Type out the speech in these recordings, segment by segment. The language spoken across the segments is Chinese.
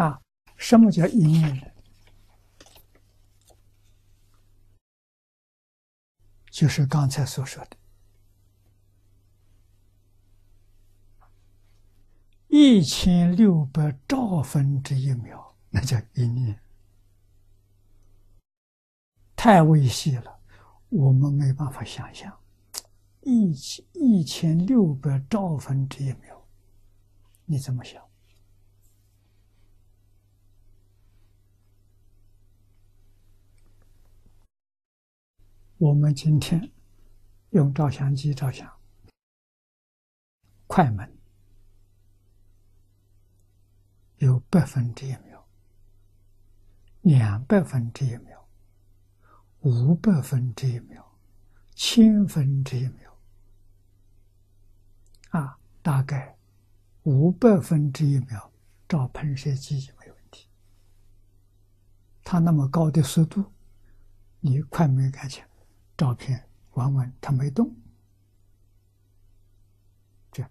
啊，什么叫一念呢？就是刚才所说的，一千六百兆分之一秒，那叫一念，太微细了，我们没办法想象。一千一千六百兆分之一秒，你怎么想？我们今天用照相机照相，快门有百分之一秒、两百分之一秒、五百分之一秒、千分之一秒，啊，大概五百分之一秒照喷射机就没问题。它那么高的速度，你快门看起来。照片往往它没动，这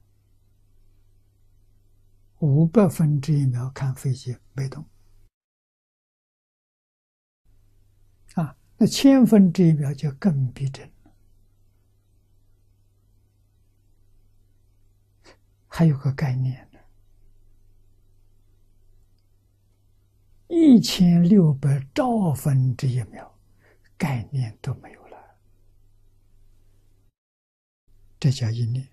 五百分之一秒看飞机没动，啊，那千分之一秒就更逼真了。还有个概念呢，一千六百兆分之一秒，概念都没有。这叫一念。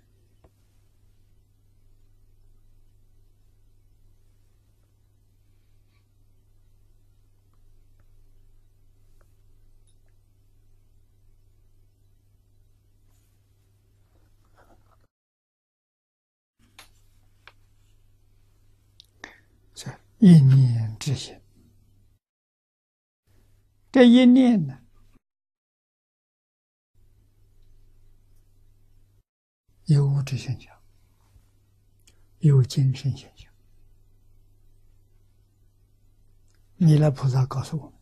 这一念之心，这一念呢？有物质现象，有精神现象。弥勒菩萨告诉我们：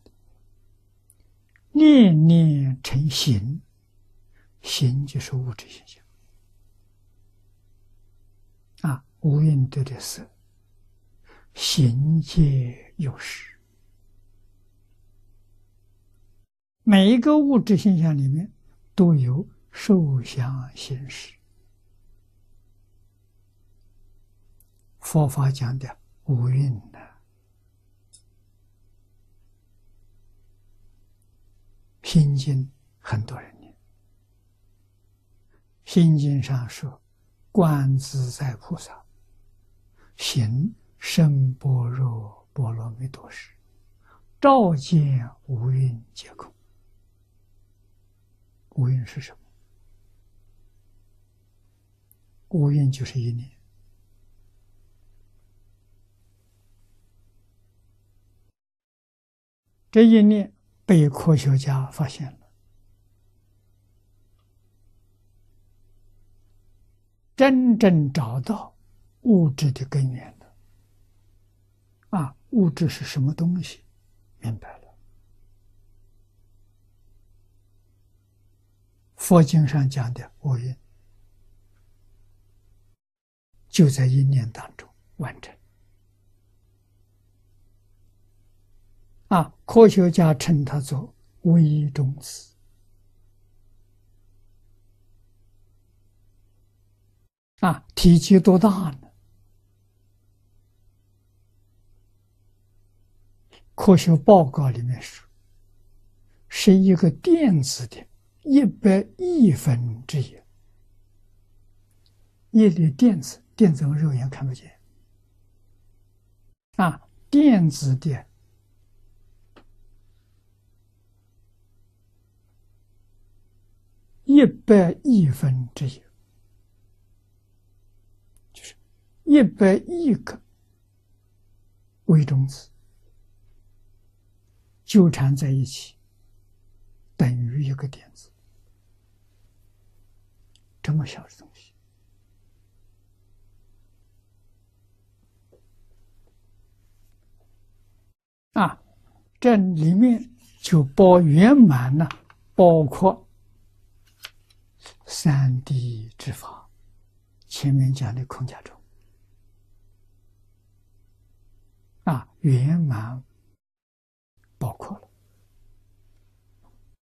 念念成形，形就是物质现象。啊，无云对的色，形皆有实。每一个物质现象里面都有受想行识。佛法讲的无蕴呢，心经很多人念，心经上说，观自在菩萨行深般若波罗蜜多时，照见五蕴皆空。五蕴是什么？五蕴就是一念。这一念被科学家发现了，真正找到物质的根源了。啊，物质是什么东西？明白了。佛经上讲的五蕴，就在一念当中完成。啊，科学家称它做微中子。啊，体积多大呢？科学报告里面说，是一个电子的一百亿分之一。一粒电子，电子我肉眼看不见。啊，电子的。一百亿分之一，就是一百亿个微中子纠缠在一起，等于一个电子。这么小的东西啊，这里面就包圆满了，包括。三谛之法，前面讲的空假中，啊，圆满